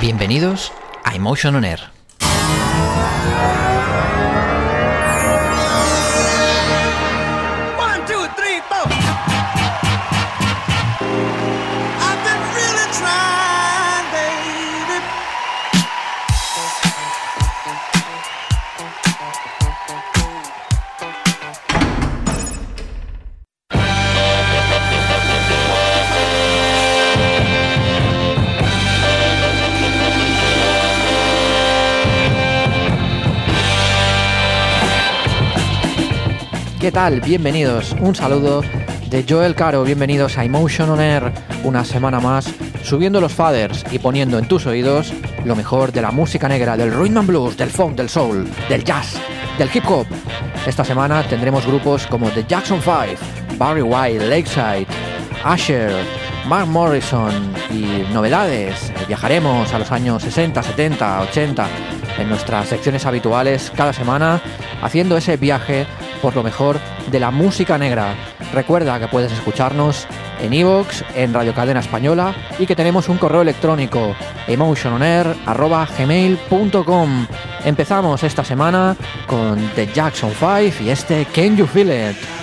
Bienvenidos a Emotion On Air. ¿Qué tal? Bienvenidos. Un saludo de Joel Caro. Bienvenidos a Emotion On Air. Una semana más subiendo los faders y poniendo en tus oídos lo mejor de la música negra, del rhythm and blues, del funk, del soul, del jazz, del hip hop. Esta semana tendremos grupos como The Jackson 5, Barry White, Lakeside, Asher, Mark Morrison y novedades. Viajaremos a los años 60, 70, 80 en nuestras secciones habituales cada semana haciendo ese viaje por lo mejor de la música negra. Recuerda que puedes escucharnos en iVoox, en Radio Cadena Española y que tenemos un correo electrónico emotiononair.gmail.com Empezamos esta semana con The Jackson 5 y este Can You Feel It?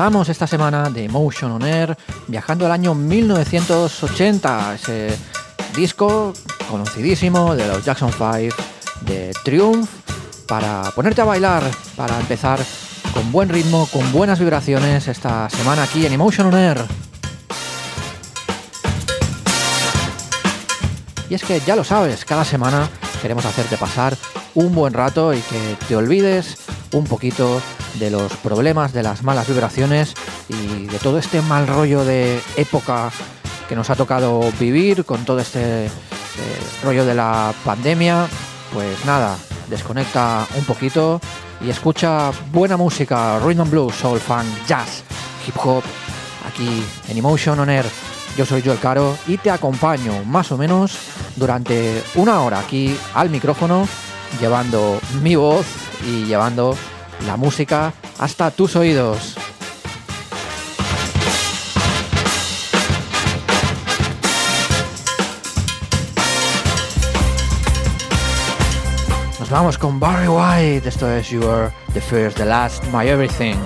Esta semana de Emotion on Air viajando al año 1980, ese disco conocidísimo de los Jackson 5 de Triumph para ponerte a bailar, para empezar con buen ritmo, con buenas vibraciones esta semana aquí en Emotion on Air. Y es que ya lo sabes, cada semana queremos hacerte pasar un buen rato y que te olvides un poquito de los problemas, de las malas vibraciones y de todo este mal rollo de época que nos ha tocado vivir con todo este eh, rollo de la pandemia. Pues nada, desconecta un poquito y escucha buena música, rhythm and blues, soul, funk, jazz, hip hop, aquí en Emotion On Air. Yo soy Joel Caro y te acompaño más o menos durante una hora aquí al micrófono, llevando mi voz y llevando la música hasta tus oídos. Nos vamos con Barry White. Esto es You Are the First, the Last, My Everything.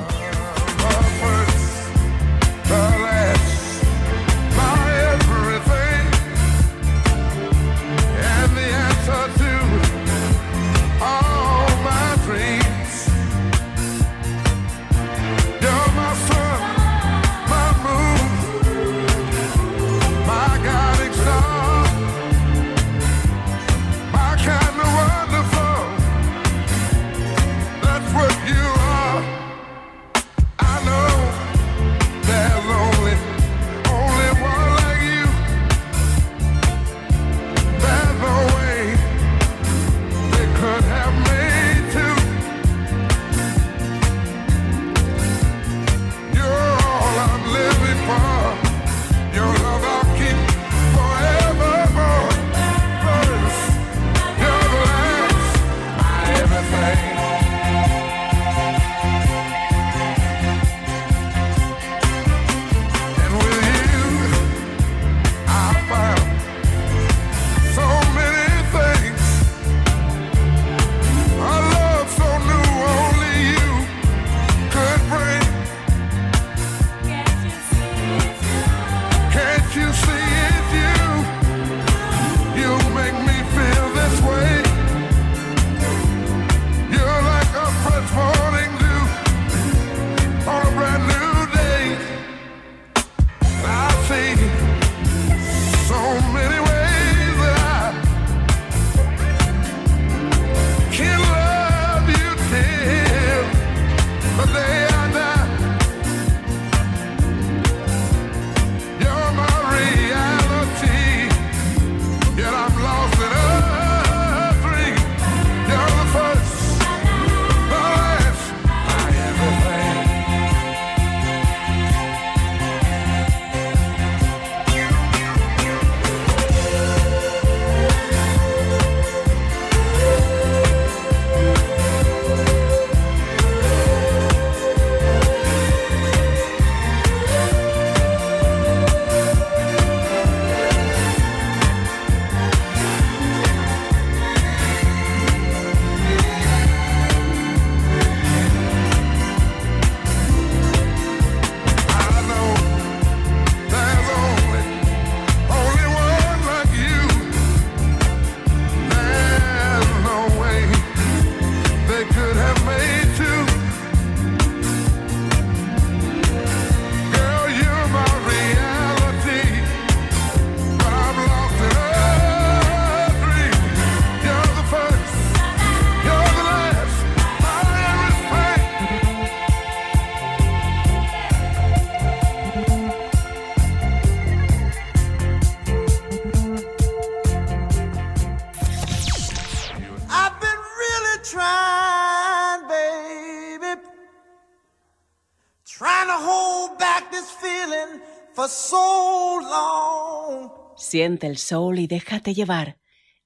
Siente el soul y déjate llevar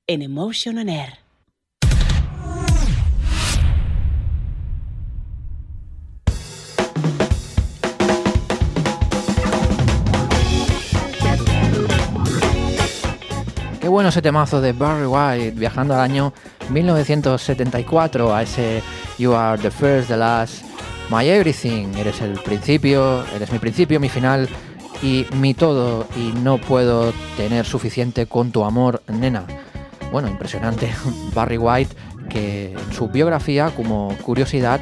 en Emotion on Air. Qué bueno ese temazo de Barry White viajando al año 1974 a ese You are the first, the last, my everything. Eres el principio, eres mi principio, mi final y mi todo. Y no puedo tener suficiente con tu amor, nena. Bueno, impresionante. Barry White, que en su biografía, como curiosidad,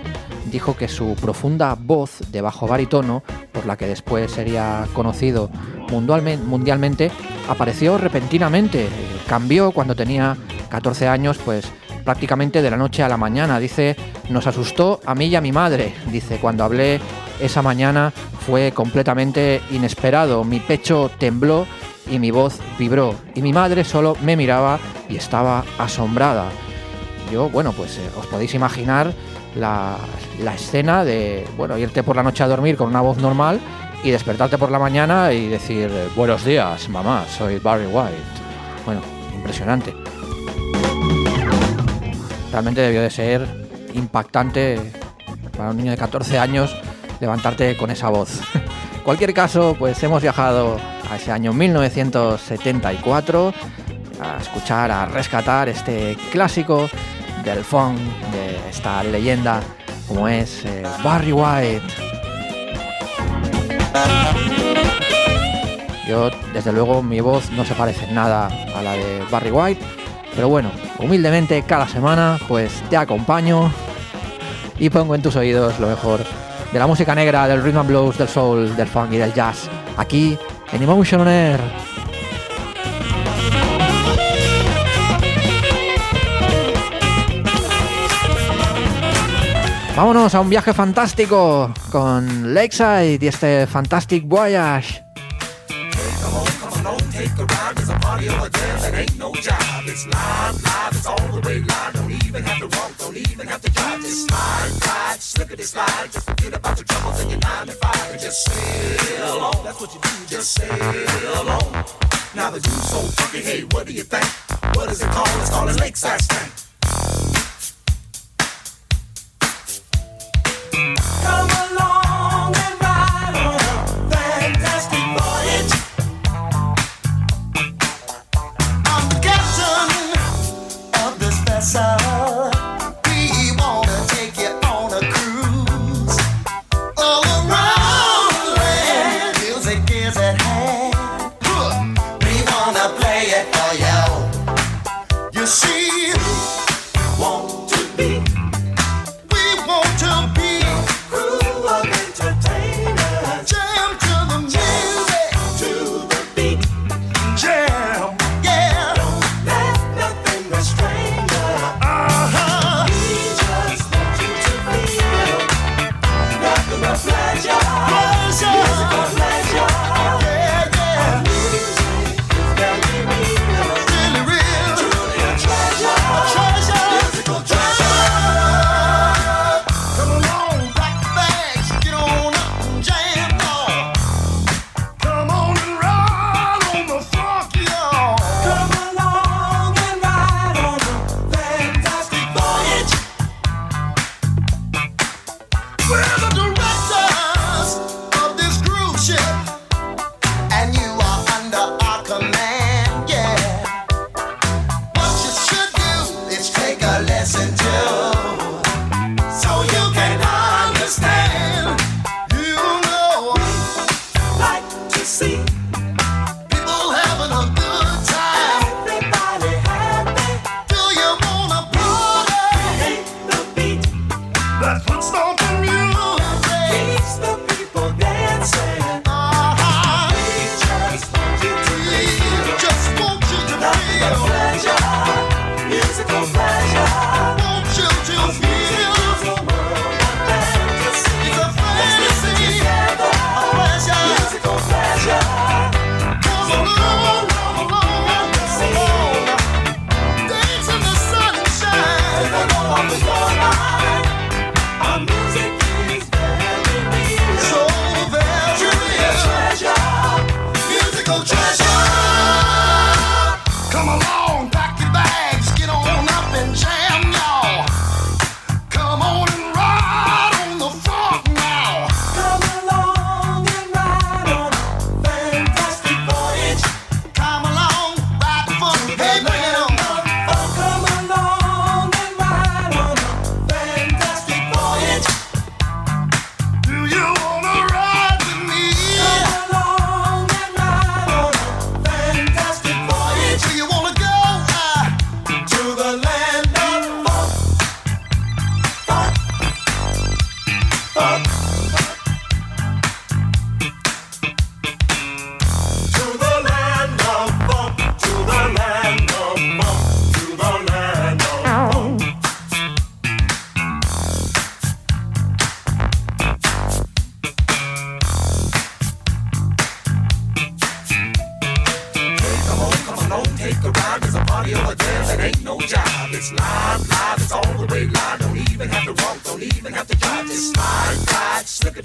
dijo que su profunda voz de bajo barítono, por la que después sería conocido mundialme- mundialmente, apareció repentinamente. Cambió cuando tenía 14 años, pues prácticamente de la noche a la mañana. Dice, nos asustó a mí y a mi madre. Dice, cuando hablé esa mañana fue completamente inesperado. Mi pecho tembló y mi voz vibró. Y mi madre solo me miraba y estaba asombrada. Yo, bueno, pues eh, os podéis imaginar la, la escena de, bueno, irte por la noche a dormir con una voz normal y despertarte por la mañana y decir, buenos días, mamá, soy Barry White. Bueno, impresionante. Realmente debió de ser impactante para un niño de 14 años levantarte con esa voz. En cualquier caso, pues hemos viajado a ese año 1974 a escuchar, a rescatar este clásico del funk, de esta leyenda como es eh, Barry White. Yo, desde luego, mi voz no se parece en nada a la de Barry White, pero bueno, humildemente cada semana pues te acompaño y pongo en tus oídos lo mejor de la música negra, del rhythm and blues, del soul, del funk y del jazz, aquí en Emotion on Air. Vámonos a un viaje fantástico con Lakeside y este Fantastic Voyage. It's a party of a dance, it ain't no job. It's live, live, it's all the way live. Don't even have to walk, don't even have to drive. Just slide, slide, slippity slide. Just forget about your troubles and your nine to five. And just sail on. That's what you do, just sail on. Now the dude's so funky, hey, what do you think? What is it called? It's called a lakeside stank. Come on.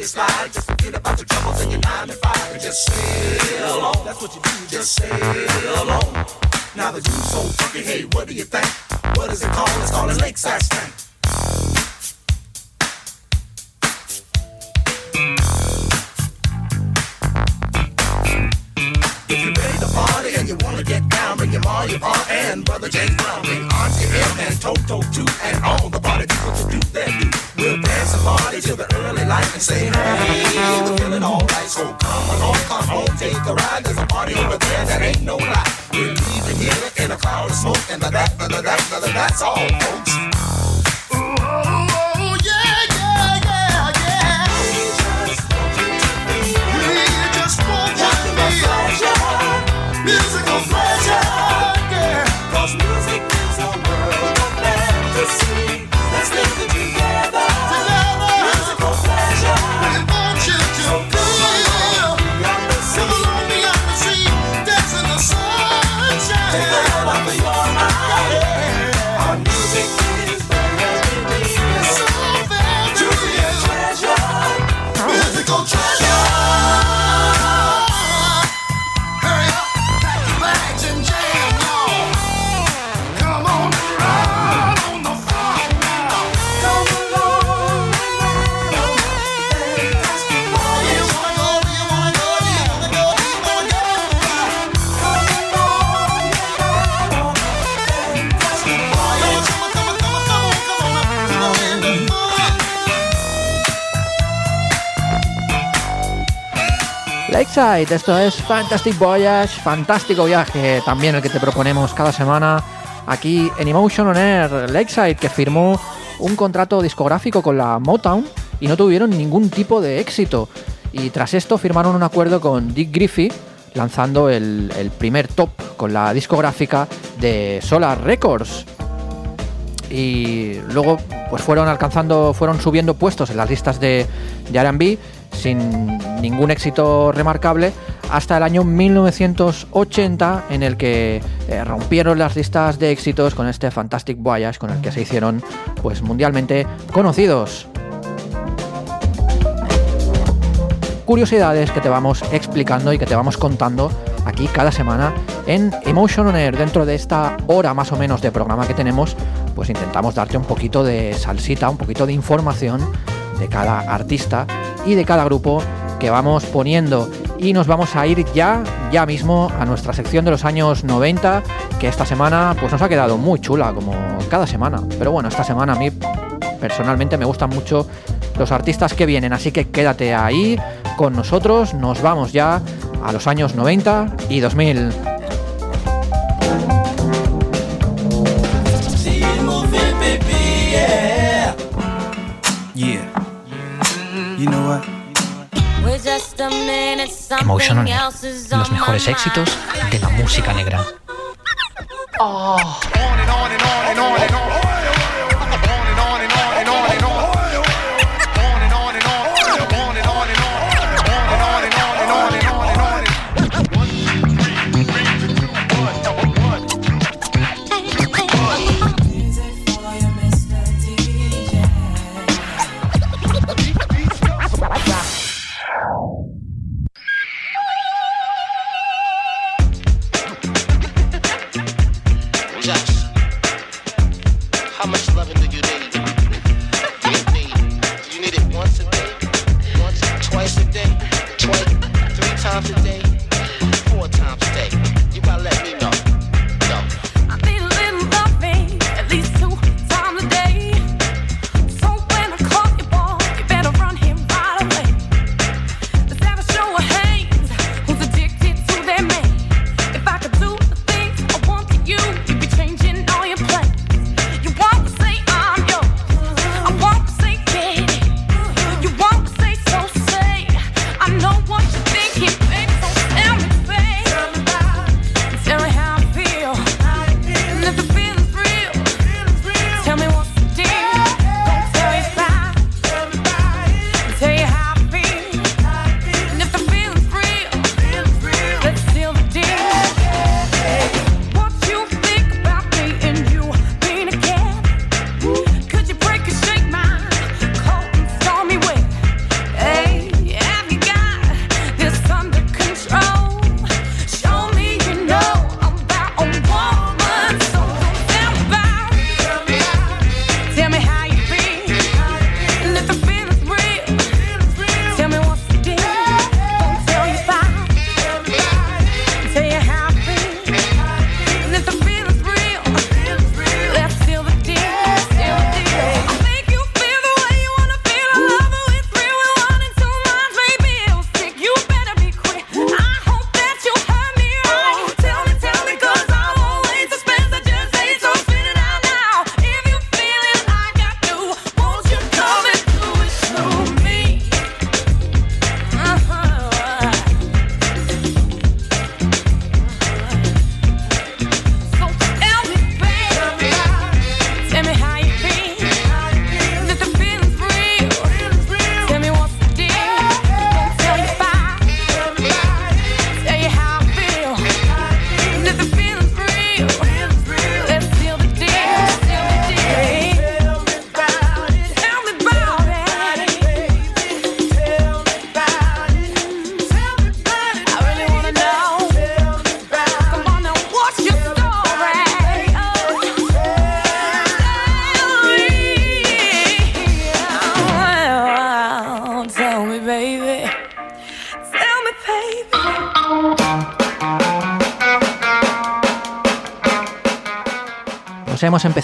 Slippity slide. Just forget about your troubles and your nine to five. And just sail on. That's what you do, just sail on. Now the dude's so funky, hey, what do you think? What is it called? It's called a lakeside stank. If you're ready to party and you wanna get down, bring your ma, your pa, and brother James Brown. Bring Auntie M and Toto too, and all the party people to do their do. We'll dance and party till the early light and say, hey, we're feeling alright. So come along, come home, take a ride. There's a party over there that ain't no lie. We're leaving here in a cloud of smoke, and the that, the that, the that, that's all, folks. Oh, yeah, Lakeside, esto es Fantastic Voyage, fantástico viaje, también el que te proponemos cada semana aquí en Emotion On Air. Lakeside, que firmó un contrato discográfico con la Motown y no tuvieron ningún tipo de éxito. Y tras esto firmaron un acuerdo con Dick Griffey, lanzando el, primer top con la discográfica de Solar Records y luego pues fueron alcanzando, fueron subiendo puestos en las listas de, de R&B sin ningún éxito remarcable hasta el año 1980 en el que eh, rompieron las listas de éxitos con este Fantastic Voyage con el que se hicieron pues mundialmente conocidos. Curiosidades que te vamos explicando y que te vamos contando aquí cada semana en Emotion On Air. Dentro de esta hora más o menos de programa que tenemos, pues intentamos darte un poquito de salsita, un poquito de información de cada artista y de cada grupo que vamos poniendo. Y nos vamos a ir ya, ya mismo a nuestra sección de los años 90, que esta semana pues nos ha quedado muy chula, como cada semana. Pero bueno, esta semana a mí personalmente me gustan mucho los artistas que vienen, así que quédate ahí con nosotros, nos vamos ya a los años 90 y 2000. You know what? Emotion On Air, los mejores éxitos de la música negra.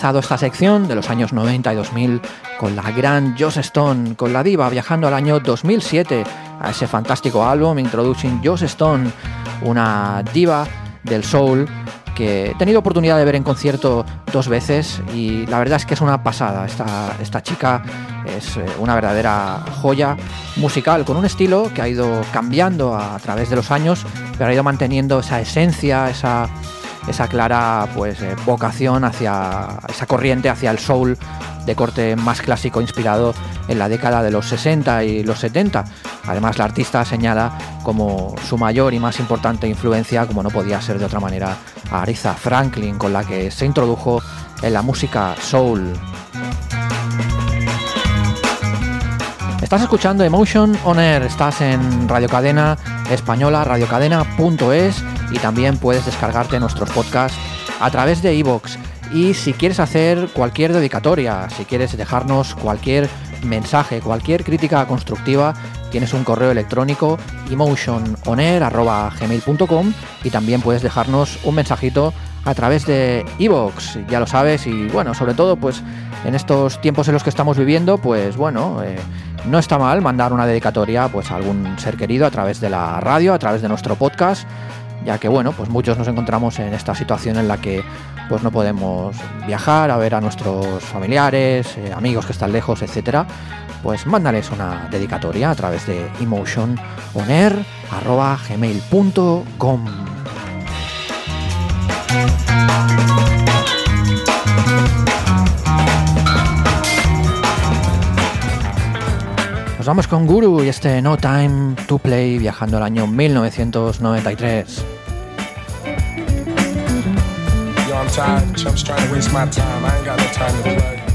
Esta sección de los años 90 y 2000 con la gran Joss Stone, con la diva viajando al año 2007 a ese fantástico álbum Introducing Joss Stone, una diva del soul que he tenido oportunidad de ver en concierto dos veces y la verdad es que es una pasada. Esta, esta chica es eh, una verdadera joya musical con un estilo que ha ido cambiando a, través de los años, pero ha ido manteniendo esa esencia, esa, esa clara pues, eh, vocación hacia esa corriente hacia el soul de corte más clásico inspirado en la década de los 60 y los 70. Además, la artista señala como su mayor y más importante influencia, como no podía ser de otra manera, a Aretha Franklin, con la que se introdujo en la música soul. Estás escuchando Emotion On Air, estás en Radio Cadena Española, radiocadena.es y también puedes descargarte nuestros podcasts a través de iVoox. Y si quieres hacer cualquier dedicatoria, si quieres dejarnos cualquier mensaje, cualquier crítica constructiva, tienes un correo electrónico emotiononair.gmail.com y también puedes dejarnos un mensajito a través de iVoox, ya lo sabes, y bueno, sobre todo pues en estos tiempos en los que estamos viviendo, pues bueno, eh, no está mal mandar una dedicatoria pues a algún ser querido a través de la radio, a través de nuestro podcast, ya que bueno, pues muchos nos encontramos en esta situación en la que pues no podemos viajar a ver a nuestros familiares, eh, amigos que están lejos, etcétera. Pues mándales una dedicatoria a través de emotiononair@gmail.com. vamos con Guru y este No Time to Play viajando al año 1993. Yo, I'm tired. Chumps trying to waste my time. I ain't got no time to play.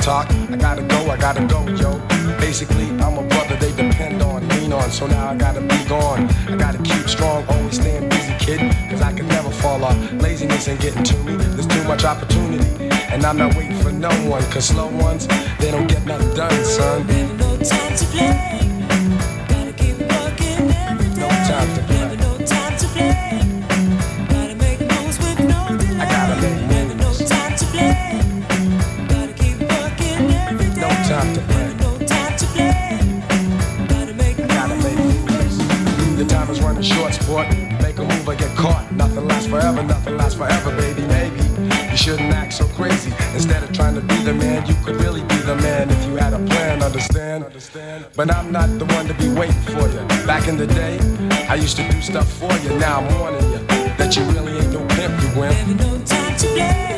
Talk. I gotta go, I gotta go, yo. Basically, I'm a brother they depend on, lean on, so now I gotta be gone. I gotta keep strong, always staying busy, kid, cause I can never fall off. Laziness ain't getting to me, there's too much opportunity. And I'm not waiting for no one, cause slow ones, they don't get nothing done, son. Never no time to play. But I'm not the one to be waiting for you. Back in the day, I used to do stuff for you. Now I'm warning you that you really ain't no pimp, you wimp. Never no time to play.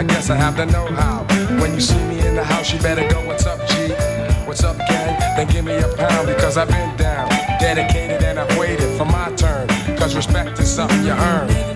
I guess I have the know-how. When you see me in the house, you better go, what's up, G? What's up, gang? Then give me a pound because I've been down, dedicated, and I've waited for my turn. Cause respect is something you earn.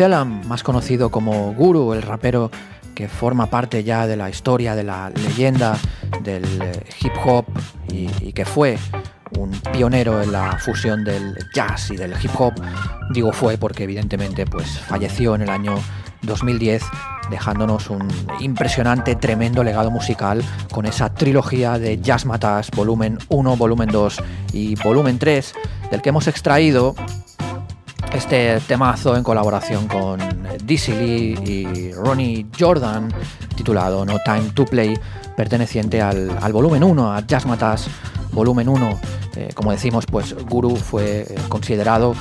Elam, más conocido como Guru, el rapero que forma parte ya de la historia, de la leyenda del eh, hip hop y, y que fue un pionero en la fusión del jazz y del hip hop. Digo fue porque evidentemente pues falleció en el año 2010 dejándonos un impresionante, tremendo legado musical con esa trilogía de Jazz Matas, volumen 1, volumen 2 y volumen 3, del que hemos extraído este temazo en colaboración con Dizzy Lee y Ronnie Jordan, titulado No Time to Play, perteneciente al, al volumen 1, a Jazz Matas volumen 1. Eh, como decimos, pues Guru fue eh, considerado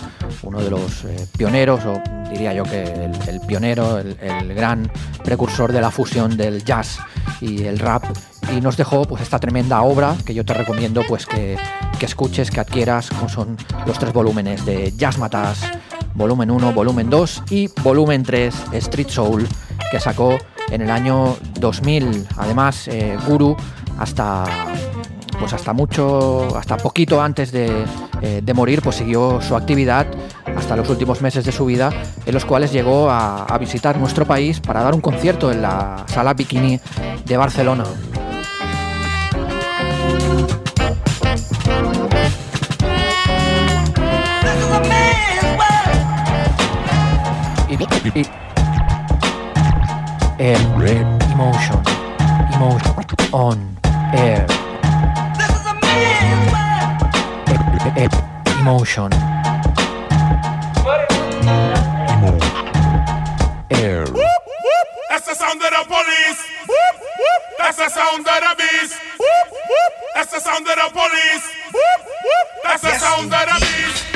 uno de los eh, pioneros, o diría yo que el, pionero, el, gran precursor de la fusión del jazz y el rap y nos dejó pues esta tremenda obra que yo te recomiendo pues que, que escuches, que adquieras, como son los tres volúmenes de Jazz Matas, volumen 1, volumen 2 y volumen 3, Street Soul, que sacó en el año 2000. Además, Guru hasta pues hasta mucho, hasta poquito antes de, eh, de, morir, pues siguió su actividad hasta los últimos meses de su vida, en los cuales llegó a, a visitar nuestro país para dar un concierto en la sala Bikini de Barcelona. Y, y- air, emotion, emotion, on, air. E- emotion. Air. That's the sound of the police. That's the sound of the beast. That's the sound of the police. That's the sound of the beast.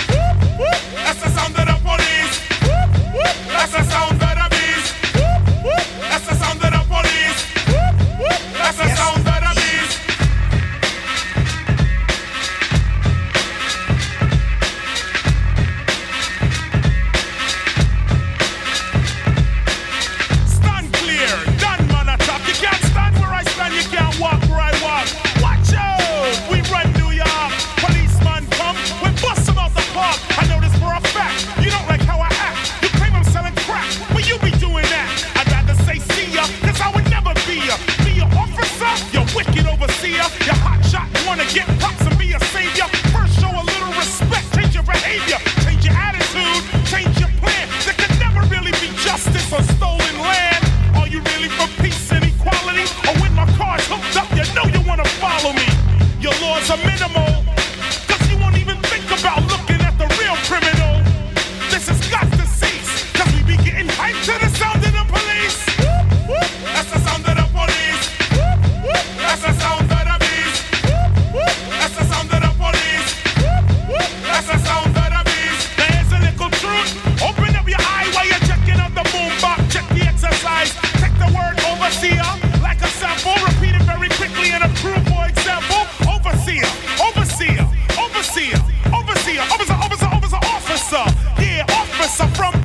I'm from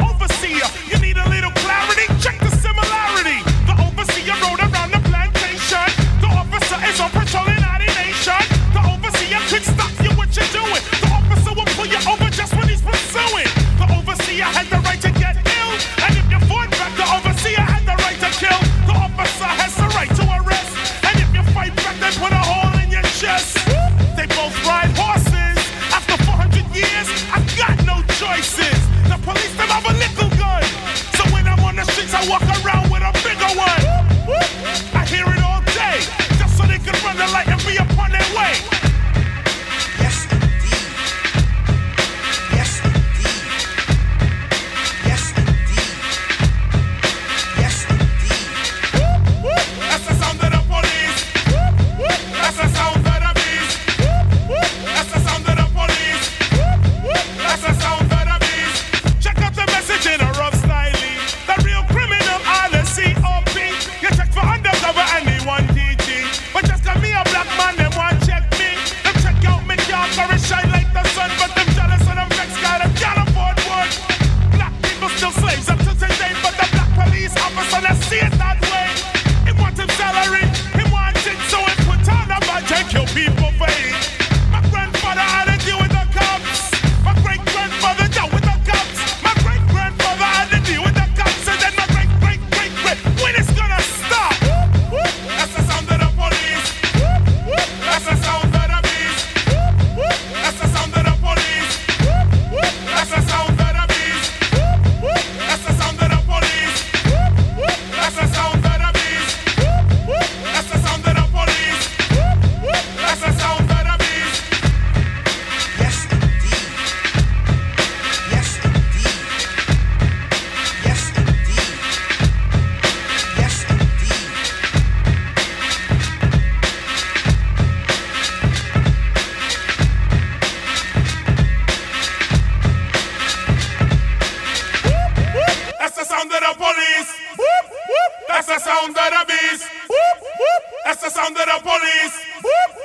of police. Of.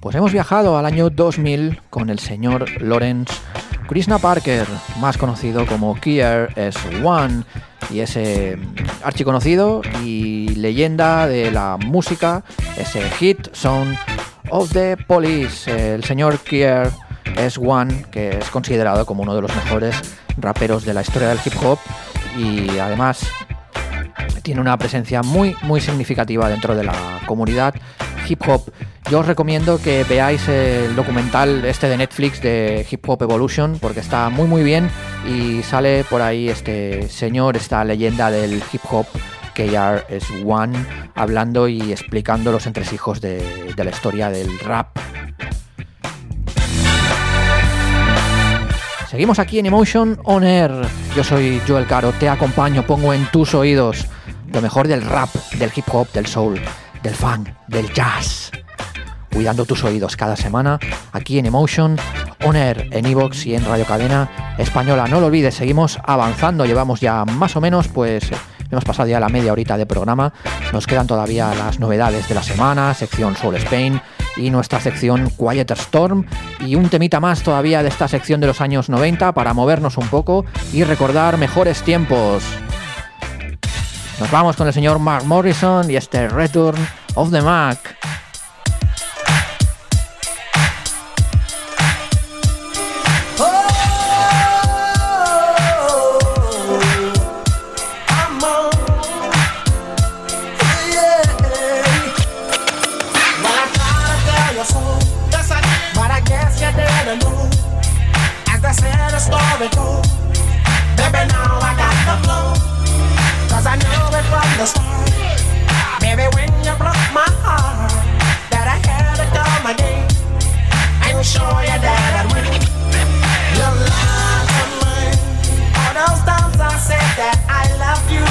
Pues hemos viajado al año 2000 con el señor Lawrence Krishna Parker, más conocido como Kier S1, y ese archiconocido y leyenda de la música, ese hit sound of the police, el señor Kier S1, que es considerado como uno de los mejores raperos de la historia del hip hop y además tiene una presencia muy muy significativa dentro de la comunidad hip hop. Yo os recomiendo que veáis el documental este de Netflix de Hip Hop Evolution porque está muy muy bien y sale por ahí este señor, esta leyenda del hip hop KR1 hablando y explicando los entresijos de la historia del rap. Seguimos aquí en Emotion On Air. Yo soy Joel Caro, te acompaño, pongo en tus oídos lo mejor del rap, del hip hop, del soul, del funk, del jazz. Cuidando tus oídos cada semana aquí en Emotion On Air, en Evox y en Radio Cadena Española. No lo olvides, seguimos avanzando. Llevamos ya más o menos, pues hemos pasado ya la media horita de programa. Nos quedan todavía las novedades de la semana, sección Soul Spain y nuestra sección Quieter Storm y un temita más todavía de esta sección de los años 90 para movernos un poco y recordar mejores tiempos. Nos vamos con el señor Mark Morrison y este Return of the Mac. And show you that I'd win. You lied to me. All those times I said that I love you.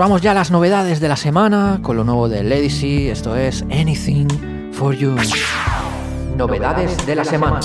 Vamos ya a las novedades de la semana con lo nuevo de Lady C. Esto es Anything for You. Novedades de la semana.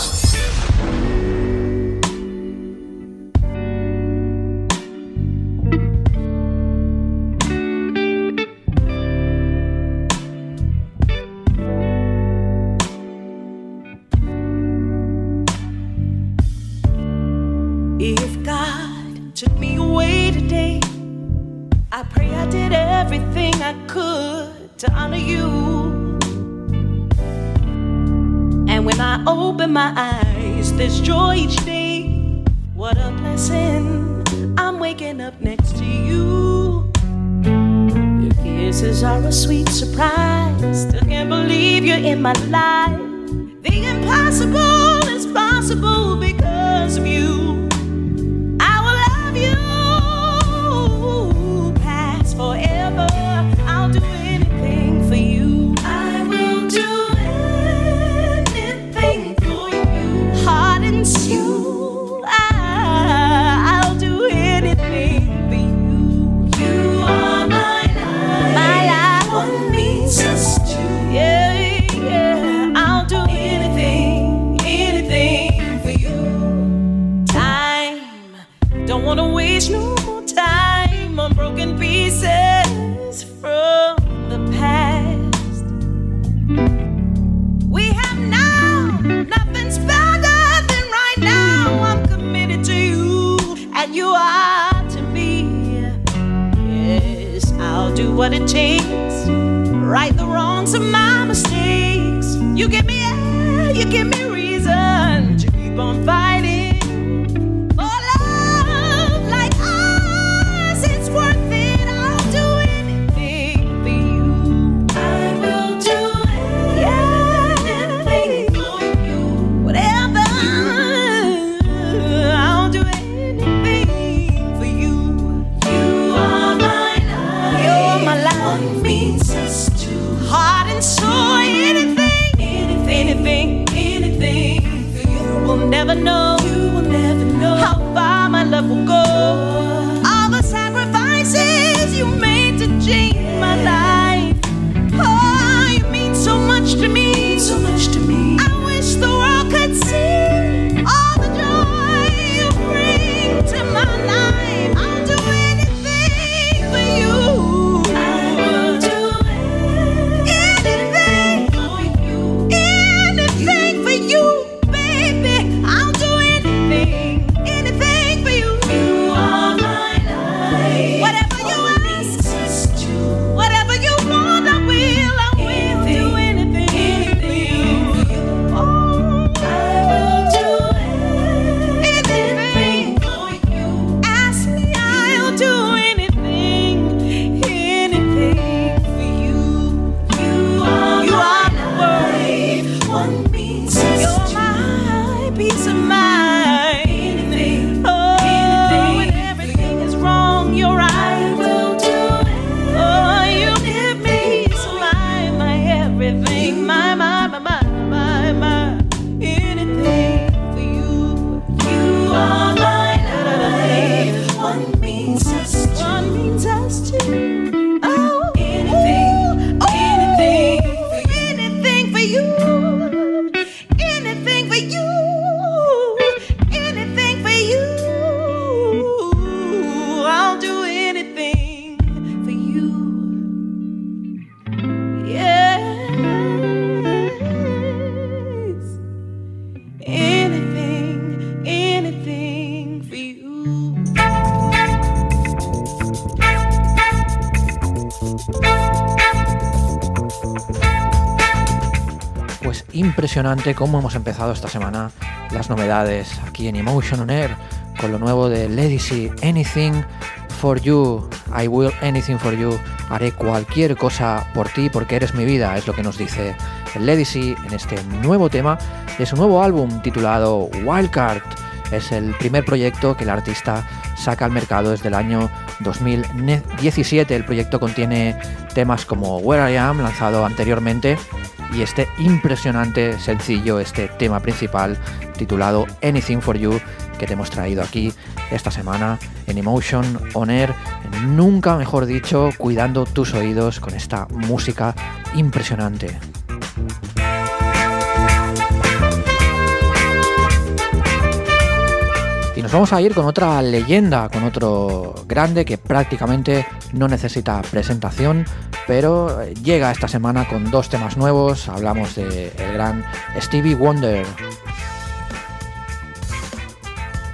cómo hemos empezado esta semana las novedades aquí en Emotion On Air con lo nuevo de Legacy Anything for You, I Will Anything for You, haré cualquier cosa por ti porque eres mi vida, es lo que nos dice Legacy en este nuevo tema de su nuevo álbum titulado Wildcard. Es el primer proyecto que el artista saca al mercado desde el año 2017. El proyecto contiene temas como Where I Am, lanzado anteriormente, y este impresionante sencillo, este tema principal titulado Anything for You que te hemos traído aquí esta semana en Emotion On Air, nunca mejor dicho, cuidando tus oídos con esta música impresionante. vamos a ir con otra leyenda, con otro grande que prácticamente no necesita presentación, pero eh, llega esta semana con dos temas nuevos. Hablamos de gran Stevie Wonder.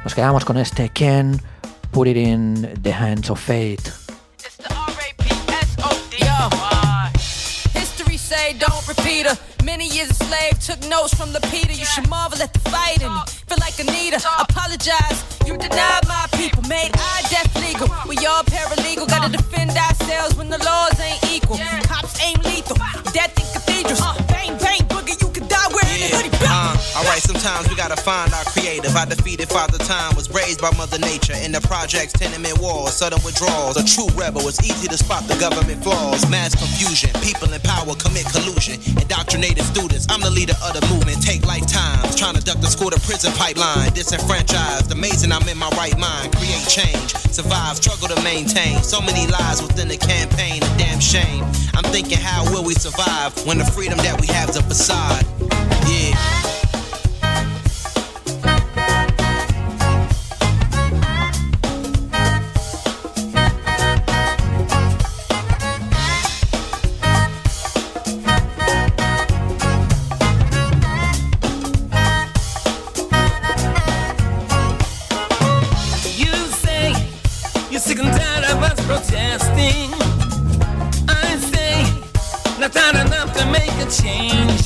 Nos quedamos con este Ken, Put It In The Hands of Fate. Many years a slave, took notes from Lapita. You should marvel at the fighting. Feel like Anita, apologize. You denied my people, made I death legal. We all paralegal, gotta defend ourselves when the laws ain't equal. Cops aim lethal, death in cathedrals. Alright, sometimes we gotta find our creative. I defeated Father Time, was raised by Mother Nature. In the projects, tenement walls, sudden withdrawals. A true rebel, it's easy to spot the government flaws. Mass confusion, people in power commit collusion. Indoctrinated students, I'm the leader of the movement. Take lifetimes, trying to duck the school to prison pipeline. Disenfranchised, amazing I'm in my right mind. Create change, survive, struggle to maintain. So many lies within the campaign, a damn shame. I'm thinking, how will we survive when the freedom that we have's a facade? Yeah. Change.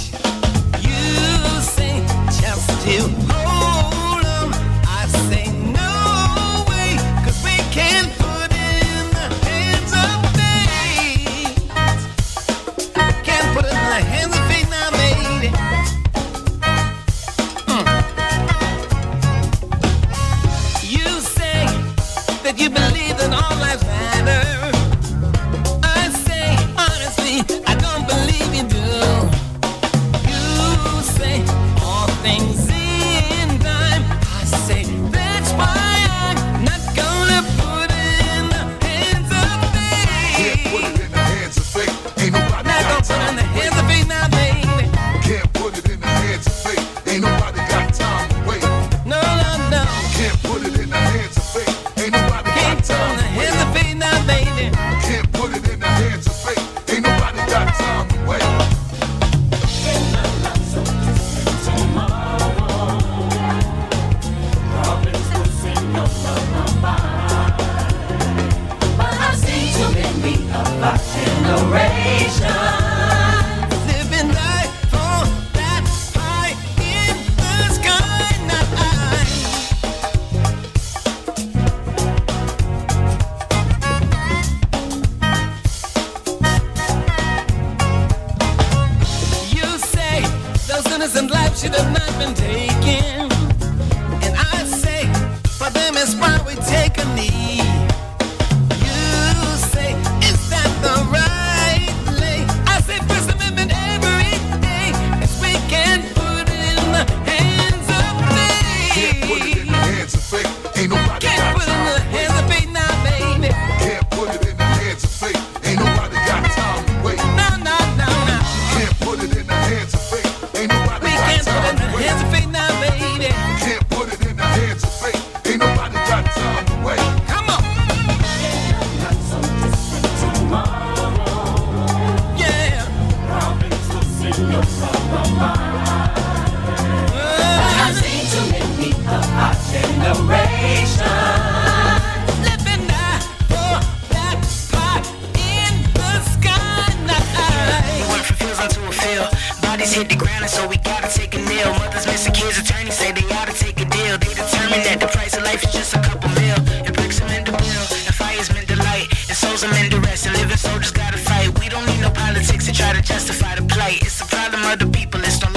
Hit the ground, and so we gotta take a kneel. Mothers missing kids, attorneys say they to take a deal. They determine that the price of life is just a couple mil. It breaks them into bill, and fire's meant to light. And souls are meant to rest, and living soldiers gotta fight. We don't need no politics to try to justify the plight. It's the problem of the people, it's no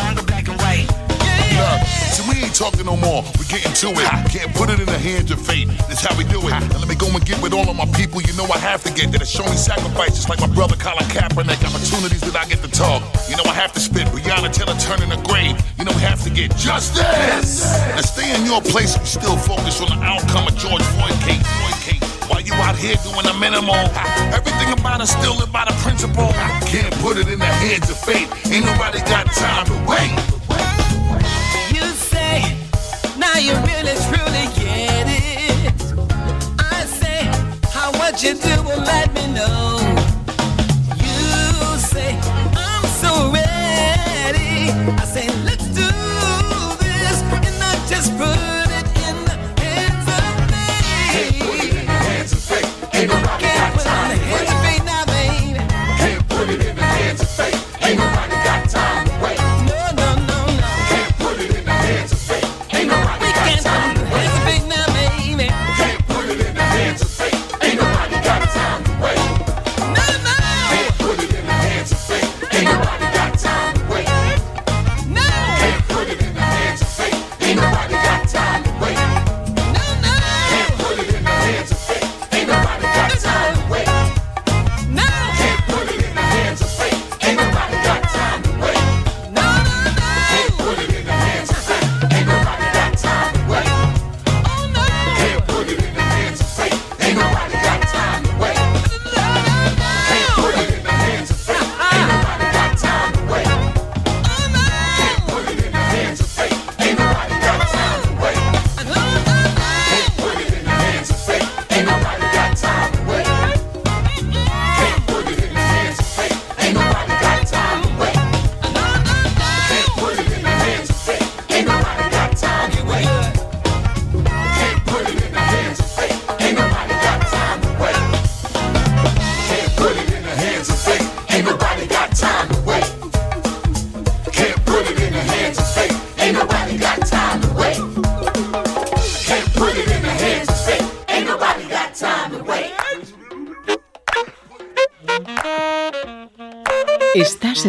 talking no more. We getting to it. Can't put it in the hands of fate. That's how we do it. Now let me go and get with all of my people. You know I have to get that. Show me sacrifices like my brother Colin Kaepernick. Opportunities that I get to talk. You know I have to spit. Breonna Taylor turning the grave. You know we have to get justice. Now stay in your place. We still focus on the outcome of George Floyd case. Floyd. While you out here doing the minimal, everything about us still live by the principle. Can't put it in the hands of fate. Ain't nobody got time to wait. You really truly get it I say how would you do let me know.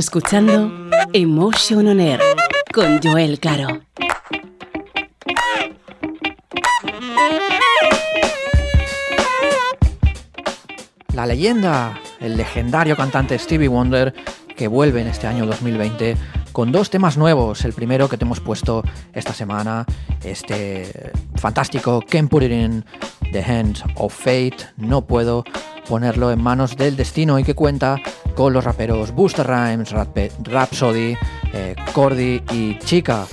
Escuchando Emotion On Air con Joel Caro. La leyenda, el legendario cantante Stevie Wonder, que vuelve en este año 2020 con dos temas nuevos. El primero que te hemos puesto esta semana, este fantástico Can't Put It In The Hands of Fate. No puedo ponerlo en manos del destino y que cuenta con los raperos Buster Rhymes, Rap- Rhapsody, eh, Cordy y Chica.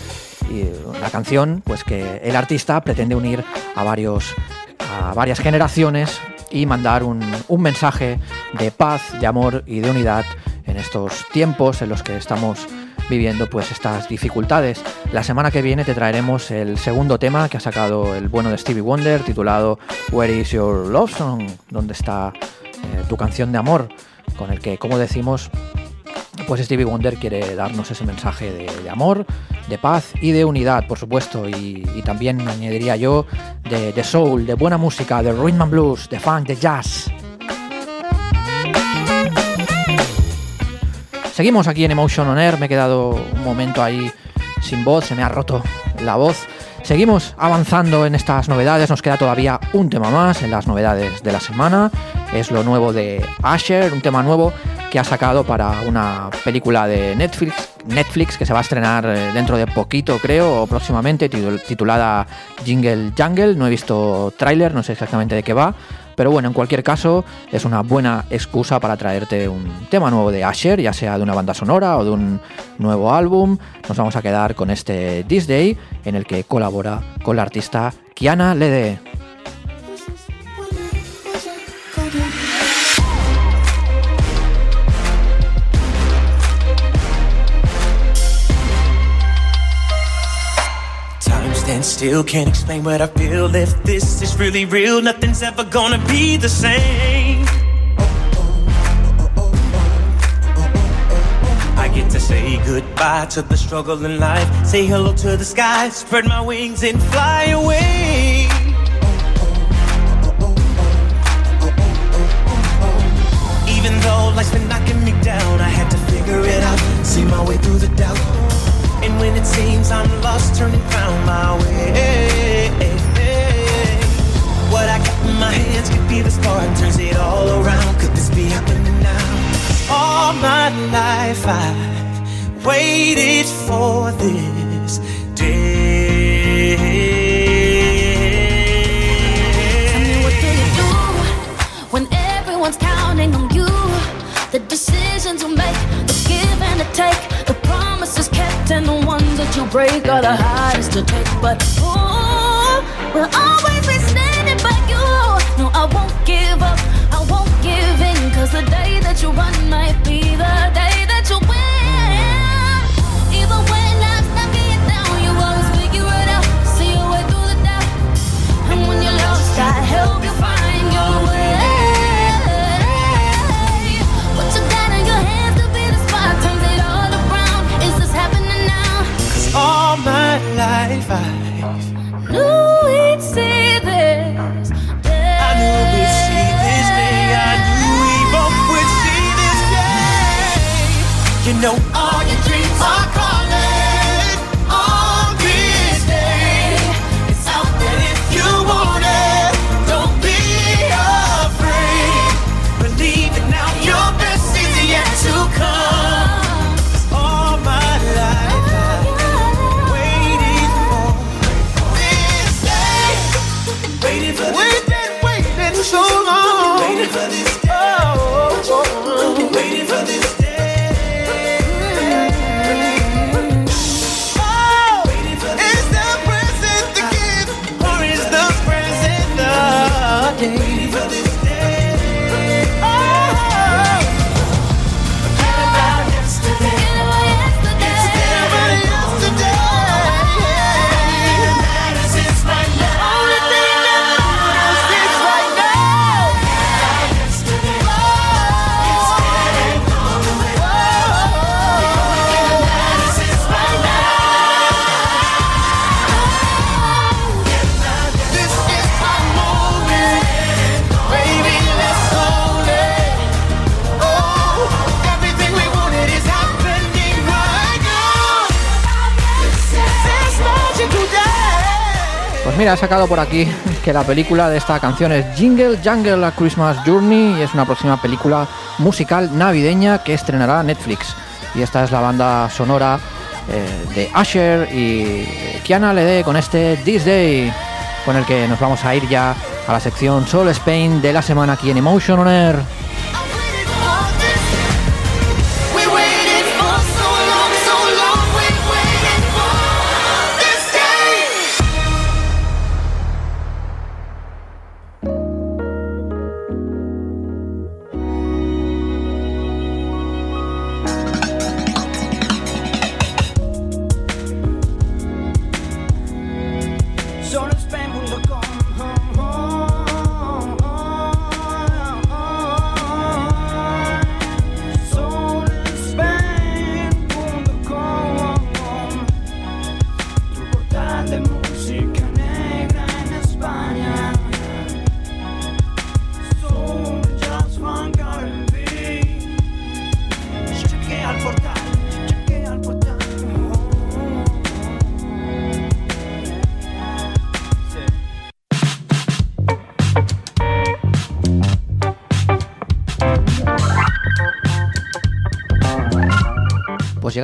Una canción pues que el artista pretende unir a varios a varias generaciones y mandar un, un mensaje de paz, de amor y de unidad en estos tiempos en los que estamos viviendo pues estas dificultades. La semana que viene te traeremos el segundo tema que ha sacado el bueno de Stevie Wonder titulado Where is your love song? ¿Dónde está eh, tu canción de amor? Con el que, como decimos, pues Stevie Wonder quiere darnos ese mensaje de, amor, de paz y de unidad, por supuesto, y, y también añadiría yo de, de soul, de buena música, de rhythm and blues, de funk, de jazz. Seguimos aquí en Emotion On Air, me he quedado un momento ahí sin voz, se me ha roto la voz. Seguimos avanzando en estas novedades, nos queda todavía un tema más en las novedades de la semana. Es lo nuevo de Asher, un tema nuevo que ha sacado para una película de Netflix, Netflix que se va a estrenar eh, dentro de poquito, creo, o próximamente, titul- titulada Jingle Jungle. No he visto tráiler, no sé exactamente de qué va, pero bueno, en cualquier caso, es una buena excusa para traerte un tema nuevo de Asher, ya sea de una banda sonora o de un nuevo álbum. Nos vamos a quedar con este This Day, en el que colabora con la artista Kiana Lede. Still, can't explain what I feel. If this is really real, nothing's ever gonna be the same. I get to say goodbye to the struggle in life. Say hello to the sky, spread my wings and fly away. Even though life's been knocking me down, I had to figure it out, see my way through the doubt. It seems I'm lost, turning found my way. What I got in my hands could be the spark, turns it all around. Could this be happening now? All my life I've waited for this day. Everyone's counting on you? The decisions you make, the give and the take, the promises kept and the break are the hardest to take. But ooh, we'll always be standing by you. No, I won't give up, I won't give in, cause the day that you run might be the day that you win. Even when knocking down, you always figure it out, see your way through the. And when you're lost, I help you 爱。Mira, sacado por aquí que la película de esta canción es Jingle Jungle A Christmas Journey y es una próxima película musical navideña que estrenará Netflix. Y esta es la banda sonora eh, de Usher y Kiana Lede con este This Day, con el que nos vamos a ir ya a la sección Soul Spain de la semana aquí en Emotion On Air.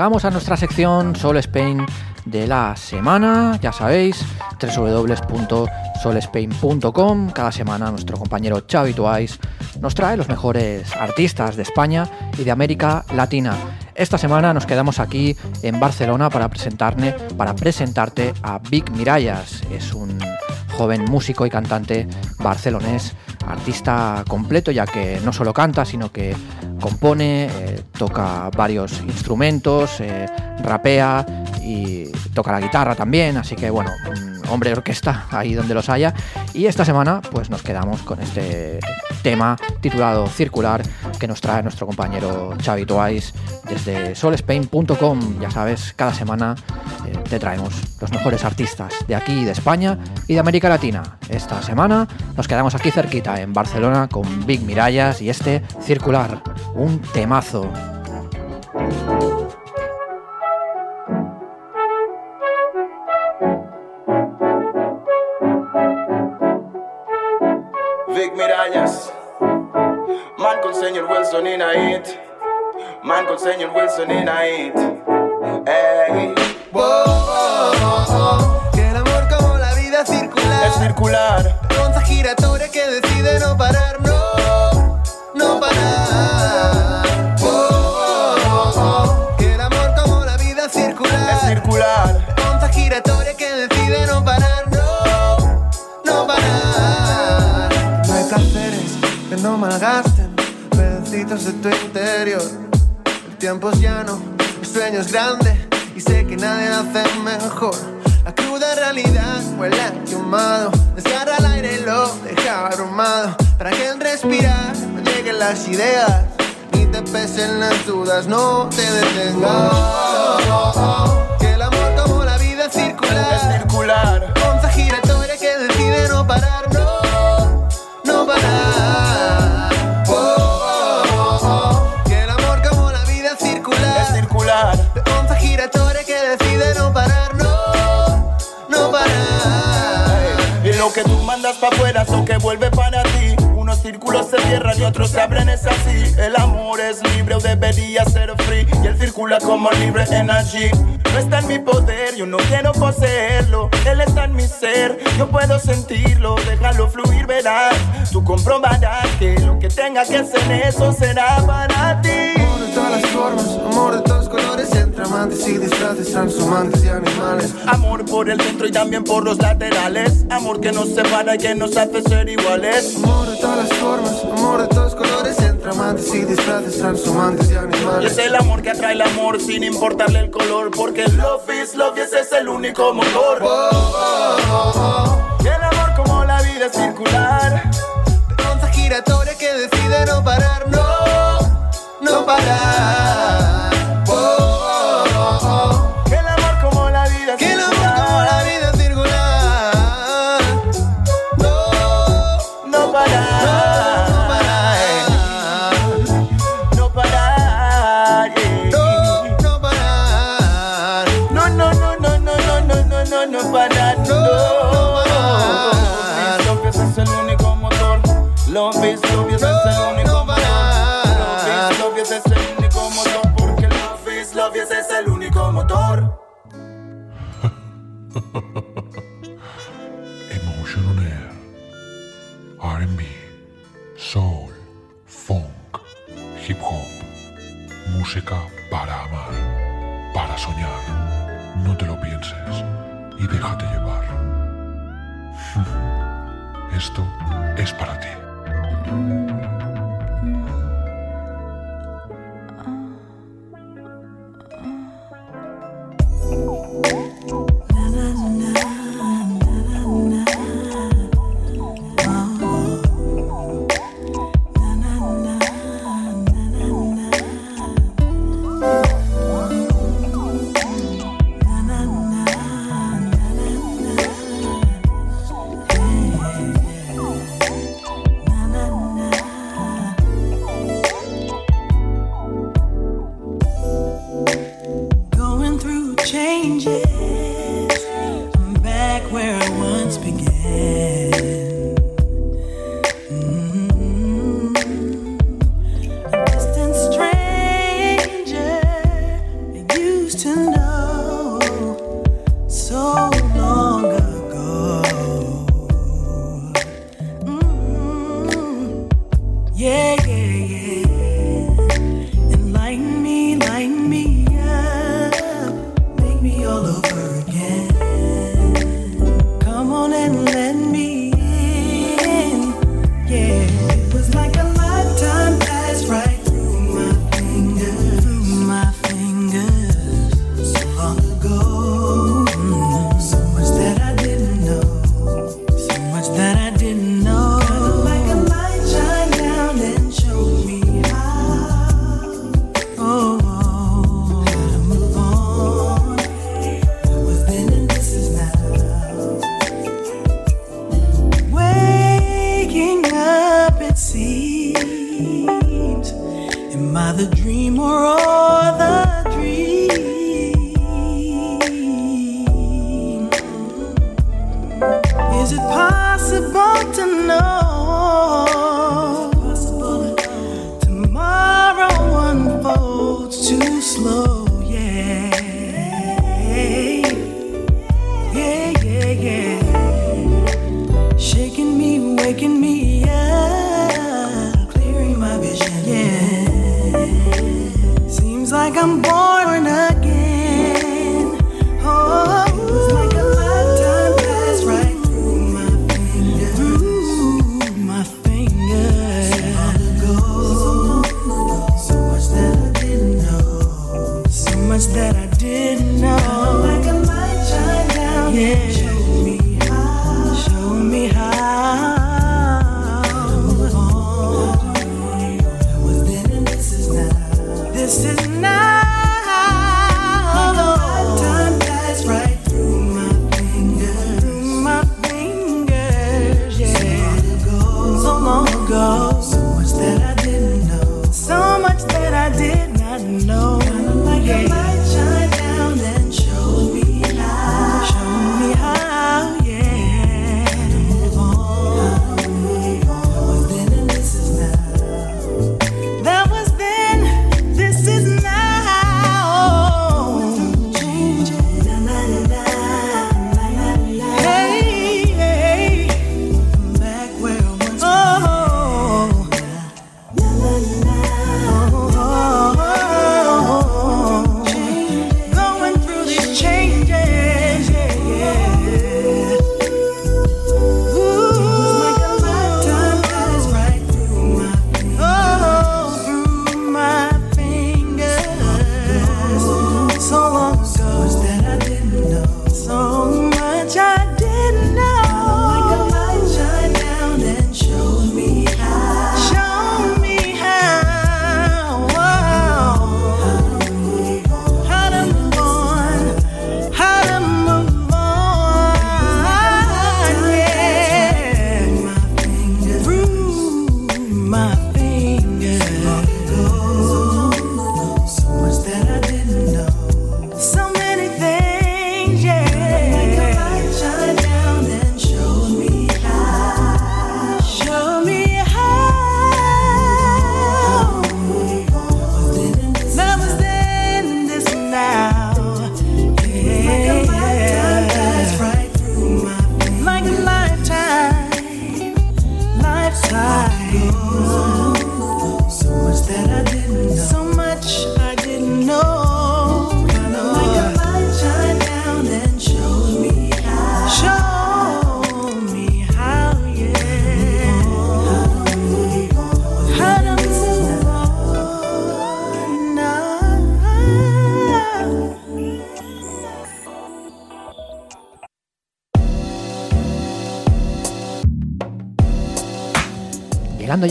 Llegamos a nuestra sección Soul Spain de la semana, ya sabéis, www.solspain.com. Cada semana nuestro compañero Xavi Twice nos trae los mejores artistas de España y de América Latina. Esta semana nos quedamos aquí en Barcelona para presentarte a Vic Mirallas. Es un joven músico y cantante barcelonés, artista completo ya que no solo canta, sino que compone, eh, toca varios instrumentos, eh, rapea y toca la guitarra también, así que bueno, un hombre orquesta ahí donde los haya. Y esta semana pues nos quedamos con este tema titulado Circular que nos trae nuestro compañero Xavi Twice desde solspain.com. Ya sabes, cada semana eh, te traemos los mejores artistas de aquí, de España y de América Latina. Esta semana nos quedamos aquí cerquita en Barcelona con Big Mirallas y este Circular, un temazo. Vic Mirallas, man con señor Wilson in a hit, man con señor Wilson in a hit. Ey, Que el amor como la vida circular. Es circular, Onza giratoria que decide no parar, no, circular, giratoria que decide no parar, no, no parar. No hay placeres que no malgasten pedacitos de tu interior. El tiempo es llano, el sueño es grande y sé que nadie hace mejor. La cruda realidad huele a desgarra el aire y lo deja abrumado. Para que el respirar no lleguen las ideas ni te pesen las dudas, no te detengas. Como la vida circular Onza giratoria que decide no parar, no, no parar. Oh, oh, oh, oh. Que el amor como la vida circular es circular, Onza giratoria que decide no parar, no, no parar. y lo que tú mandas para afuera es lo que vuelve para ti. Unos círculos se cierran y otros se abren, es así. El amor es libre o debería ser free. Y él circula como libre energy. No está en mi poder, yo no quiero poseerlo. Él está en mi ser, yo puedo sentirlo. Déjalo fluir, verás. Tú comprobarás que lo que tenga que hacer eso será para ti. Amor de todas las formas, amor de todos colores, entre amantes y disfraces, transhumantes y animales. Amor por el centro y también por los laterales. Amor que nos separa y que nos hace ser iguales. Amor de todas las formas, amor de todos colores, entre amantes y disfraces, transhumantes y Y animales. es el amor que atrae el amor sin importarle el color. Porque love is love y ese es el único motor. Y el amor como la vida es circular. Onza giratoria que decide no parar, no, no parar. música para amar, para soñar. No te lo pienses y déjate llevar. Esto es para ti.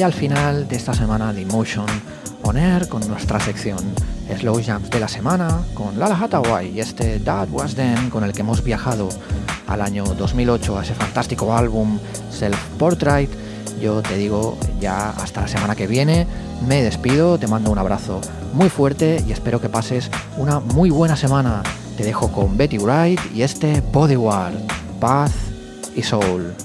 y al final de esta semana de Emotion On Air con nuestra sección Slow Jams de la semana con Lala Hathaway y este That Was Then con el que hemos viajado al año 2008 a ese fantástico álbum Self Portrait. Yo te digo ya hasta la semana que viene, me despido, te mando un abrazo muy fuerte y espero que pases una muy buena semana. Te dejo con Betty Wright y este Bodyguard, Paz y Soul.